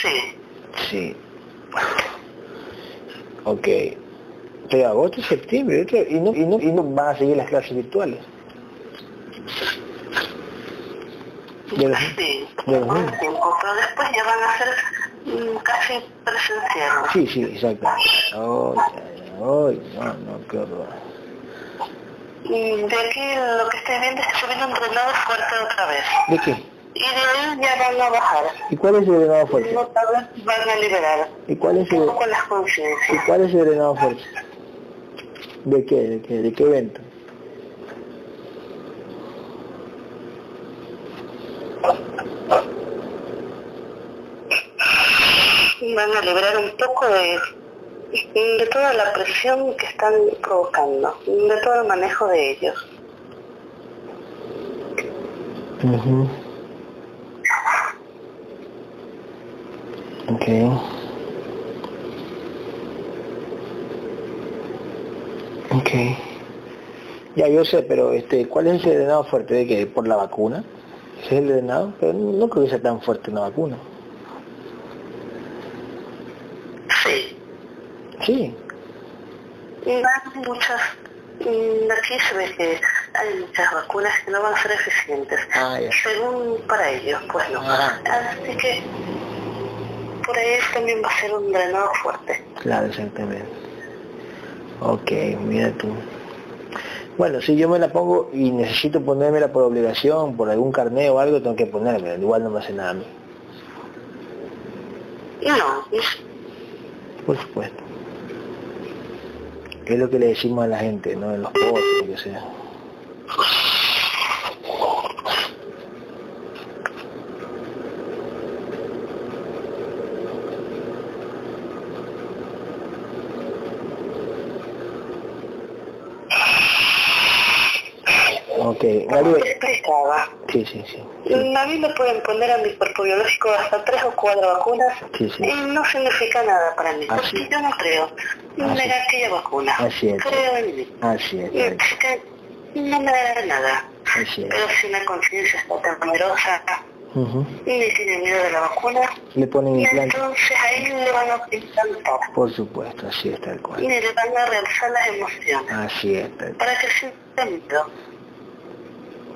Sí. Sí. Ok. Pero agosto, septiembre, otro- y no, y no, y no van a seguir las clases virtuales. De los- Sí, de los tiempo, pero después ya van a ser mm, casi presenciales. Sí, sí, exacto. Ay, ay, ay, no, no, qué horror. Y de aquí lo que estoy viendo es que se viene un drenado fuerte otra vez. ¿De qué? Y de ahí ya van a bajar. ¿Y cuál es el drenado fuerte? No van a liberar. ¿Y cuál es Un el, poco las ¿y conciencias. cuál es el drenado fuerte? ¿De qué? ¿De qué? ¿De qué evento? Van a liberar un poco de de toda la presión que están provocando, de todo el manejo de ellos. okay Ok. Ya, yo sé, pero este, ¿cuál es el drenado fuerte? ¿De qué? ¿Por la vacuna? ¿Ese es el drenado? Pero no creo que sea tan fuerte una vacuna. Sí. Sí. Hay muchas, mm, aquí se ve que hay muchas vacunas que no van a ser eficientes, Ah, ya. según para ellos, pues no. Ajá. Así que por ahí también va a ser un drenado fuerte. Claro, exactamente. Ok, mira tú. Bueno, si yo me la pongo y necesito ponérmela por obligación, por algún carneo o algo, tengo que ponérmela. Igual no me hace nada a mí. No, Por supuesto. Es lo que le decimos a la gente, ¿no? En los postres, lo que sea. Ok, explicaba, Sí, sí, sí. sí. a mí me pueden poner a mi cuerpo biológico hasta tres o cuatro vacunas Sí, sí. y no significa nada para mí, Así porque es. yo no creo en aquella vacuna, Así es. creo en mí. Así es, Y no me da nada, así es. pero si una conciencia está tan poderosa Ujú. y tiene miedo de la vacuna, Le ponen y implante. entonces ahí le van a implantar Por supuesto, así es tal y cual. le van a realzar las emociones Así es tal cual. para que sienta miedo.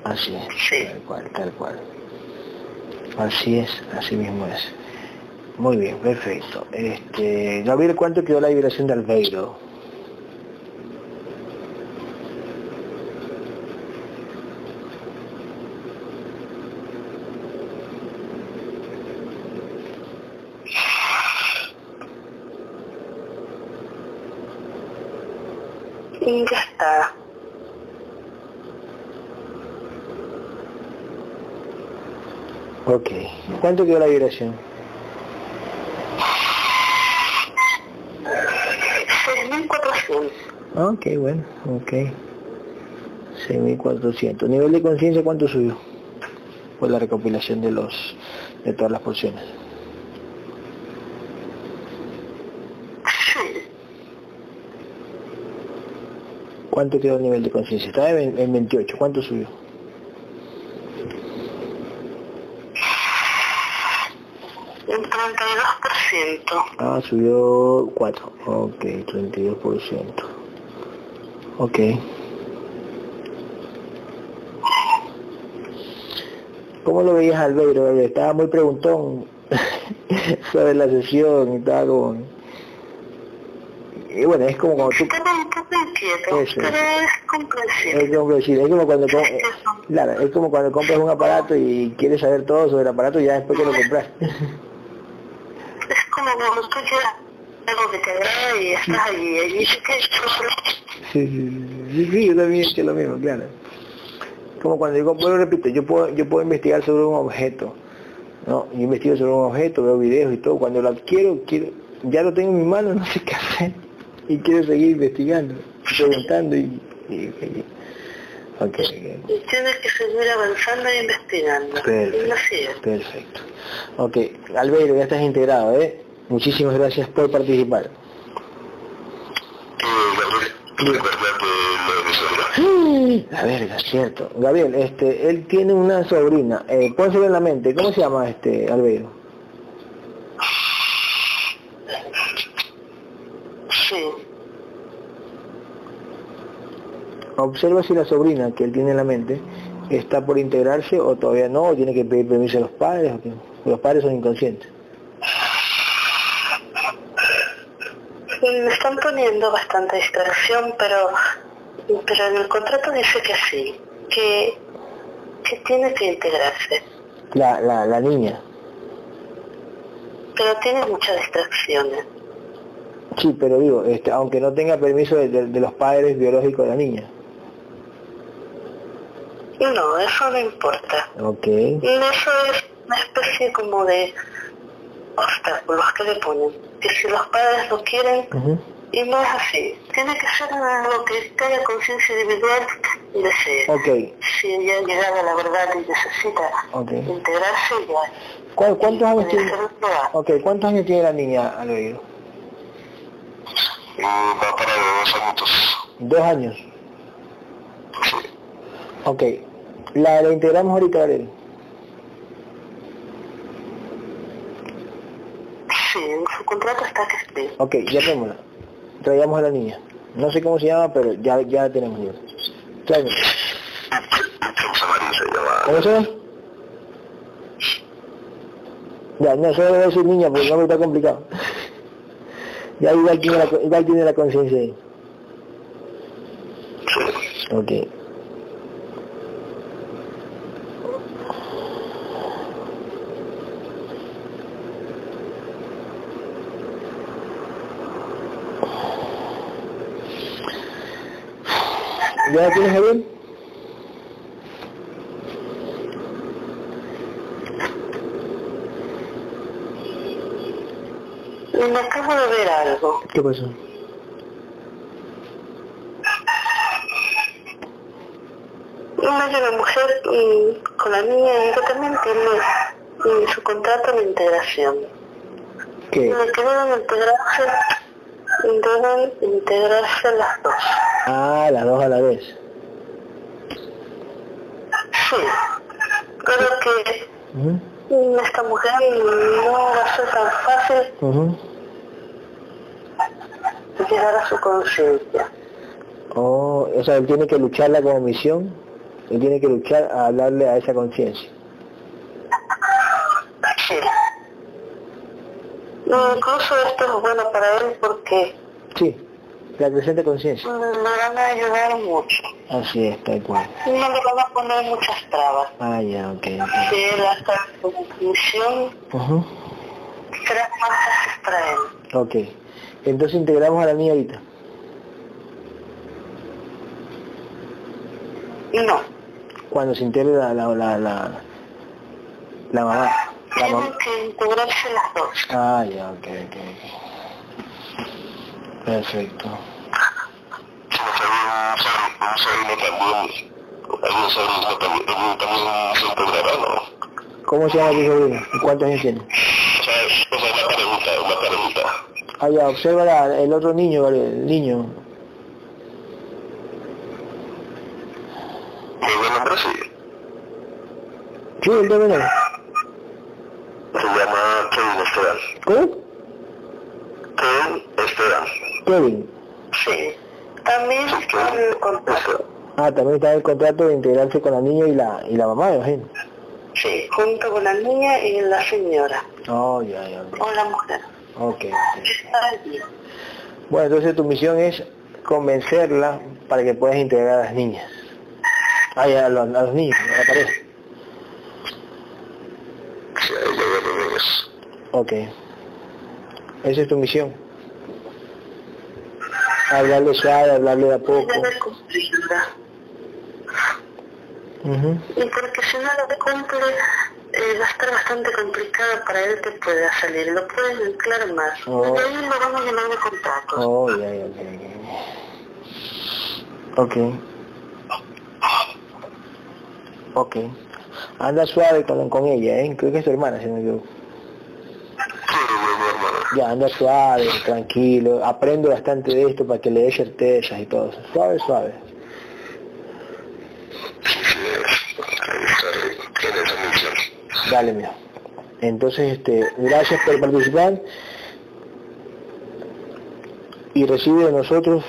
Así es, Sí. tal cual, tal cual. Así es, así mismo es. Muy bien, perfecto. Este, Gabriel, ¿cuánto quedó la vibración de Albeiro? Y ya está. Ok. ¿Cuánto quedó la vibración? 6.400. Ok, bueno, ok. 6.400. ¿Nivel de conciencia cuánto subió? Por la recopilación de los de todas las porciones. ¿Cuánto quedó el nivel de conciencia? Estaba en, en 28. ¿Cuánto subió? Un 32%. Ah, subió 4. Ok, 32%. Ok. ¿Cómo lo veías Albeiro? Estaba muy preguntón sobre la sesión y como... Y bueno, es como cuando tú... Eso. es como, es como cuando claro, es como cuando compras un aparato y quieres saber todo sobre el aparato ya después que lo compras. Es como cuando tú quieras algo que te y queda Sí, sí, sí, sí, yo también he hecho lo mismo, claro. Como cuando digo, bueno, repito, yo puedo, yo puedo investigar sobre un objeto, ¿no? Yo investigo sobre un objeto, veo videos y todo, cuando lo adquiero, quiero, ya lo tengo en mi mano, no sé qué hacer, y quiero seguir investigando, preguntando y... y, y- ok, ok. Y tienes que seguir avanzando e investigando. Perfecto, perfecto. Ok, Albeiro, ya estás integrado, ¿eh? Muchísimas gracias por participar. Eh, Gabriel, recordar de la emisora. La verga, cierto. Gabriel, este, él tiene una sobrina, eh, pónselo en la mente, ¿cómo se llama este Albeiro? Sí. Observa si la sobrina que él tiene en la mente está por integrarse o todavía no, o tiene que pedir permiso a los padres, o qué. los padres son inconscientes. Y Me están poniendo bastante distracción, pero, pero en el contrato dice que sí, que, que tiene que integrarse, La, la, la niña, pero tiene muchas distracciones. sí, pero digo, este, aunque no tenga permiso de, de- de los padres biológicos de la niña. No, eso no importa. Ok, Eso es una especie como de obstáculos que le ponen. Que si los padres no quieren, y no es así. Tiene que ser lo que cada conciencia individual desee. Ok, Si ella ha llegado a la verdad y necesita integrarse, ya. ¿Cu- ¿Cuántos años tiene? ¿cuántos años tiene la niña, Albeiro? Y va para dos años. Dos años. Sí. Ok. La, la integramos ahorita, Gabriel. Sí, su contrato está que sí. Ok, llamémosla. Traigamos a la niña. No sé cómo se llama, pero ya, ya la tenemos libre. Tráeme. ¿Cómo se llama? Ya, no, solo debe decir niña porque el nombre está complicado. Ya igual tiene la, igual tiene la conciencia ahí. Sí. Ok. ¿Ya la tienes, Javier? Me acabo de ver algo. ¿Qué pasó? Una de la mujer mm, con la niña y ella también tiene en su contrato de integración. ¿Qué? Le que deben integrarse, deben integrarse las dos. Ah, las dos a la vez. Sí. Pero que esta mujer no va a ser tan fácil ujú. llegar a su conciencia. Oh, o sea, él tiene que lucharla como misión. Él tiene que luchar a hablarle a esa conciencia. Sí. Incluso esto es bueno para él porque Sí, la creciente conciencia. le van a ayudar mucho. Así es, tal cual. No le van a poner muchas trabas. Ah, ya, ok, ok. Si él hace su misión, Ujú, será más fácil para él. Ok. Entonces integramos a la niña ahorita. No. Cuando se integre la, la, la, la, la mamá. La Tienen que integrarse las dos. Ah, ya, ok, ok. ok. Perfecto. ¿Cómo se llama tu sobrino? ¿Y cuántos años tiene? O sea, o sea, una pregunta, una pregunta. Ah, ya, observa la- el otro niño, el niño. Nombre, sí. Sí, el. Se llama Kevin Esteban. ¿Cómo? Kevin Esteban. Kevin. Sí. También está en el contrato. Ah, también está en el contrato de integrarse con la niña y la, y la mamá, imagino. Sí, junto con la niña y la señora. Oh, ya, ya. O la mujer. Ok, ok. Está allí. Bueno, entonces tu misión es convencerla para que puedas integrar a las niñas. Ah, ya, a los, a los niños, a la pareja. Sí, los niños. Ok. Esa es tu misión. Hablarle suave, hablarle de a poco. Cumplirla. Ujú. Y porque si no lo cumple, eh, va a estar bastante complicado para él que pueda salir. Lo pueden anclar más. Oh. De ahí lo van a llamar de contacto. Oh, ya, ya, ok, ok. Ok. Anda suave con, con ella, ¿eh? Creo que es tu hermana, si no me equivoco. Ya, anda suave, tranquilo. Aprendo bastante de esto para que le dé certezas y todo eso. Suave, suave. Dale, mío. Entonces, este, gracias por participar y recibe de nosotros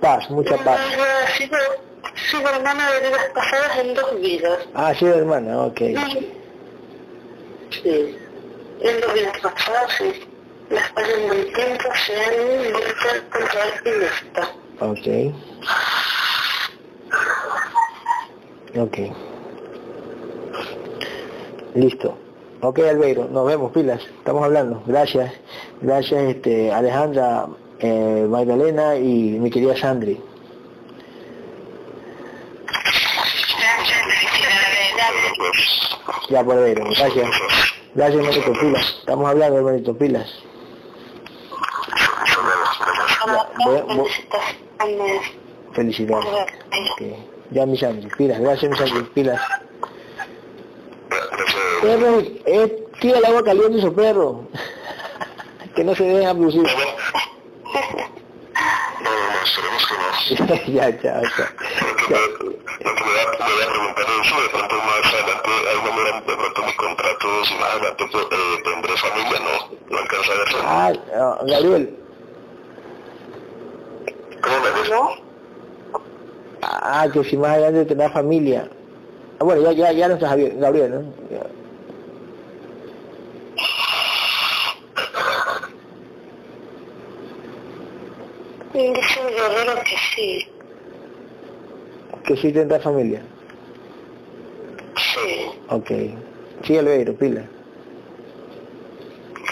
paz, mucha paz. Sido hermana de vidas pasadas en dos vidas. Ah, sí, hermana, ok. Sí. En dos vidas pasadas, sí. Las cuales el tiempo se han luchado contra el esta. Ok. Ok. Listo. Ok, Albeiro, nos vemos, pilas. Estamos hablando. Gracias. Gracias, este, Alejandra, eh, Magdalena y mi querida Sandri. Pues, Ya, por Albeiro. Gracias. pues, Gracias, hermanito Pilas. Estamos hablando, hermanito Pilas. Para voy a-. Felicidades. Ok. Ya, mis amigos, pilas. Gracias, mis amigos, pilas. Perro, eh, tira el agua caliente su perro. que no se dejen abusir. No, no, esperemos que no. ya, chao, chao. Porque me, porque me, da, me voy a preguntar eso, de pronto más adelante, hay manera, de pronto mi contrato, si más adelante eh, tendré familia, no, no alcanza a verse. Ah, ah, Gabriel. ¿Cómo me. Ah, que si más adelante tendrá familia. Ah, bueno, ya, ya, ya no está Javier, Gabriel, ¿no? Ya. Guerrero que sí. Que sí tendrá familia. Sí. Ok. Sí, Albeiro, pila.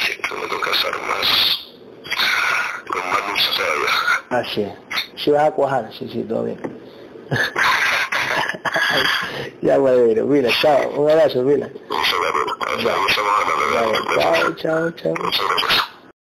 Sí, tengo que casar más, con más lucha todavía. Así es. Sí vas a cuajar, sí, sí, todo bien. ya, Albeiro, mira, chao. Un abrazo, mira. Chao, chao, chao.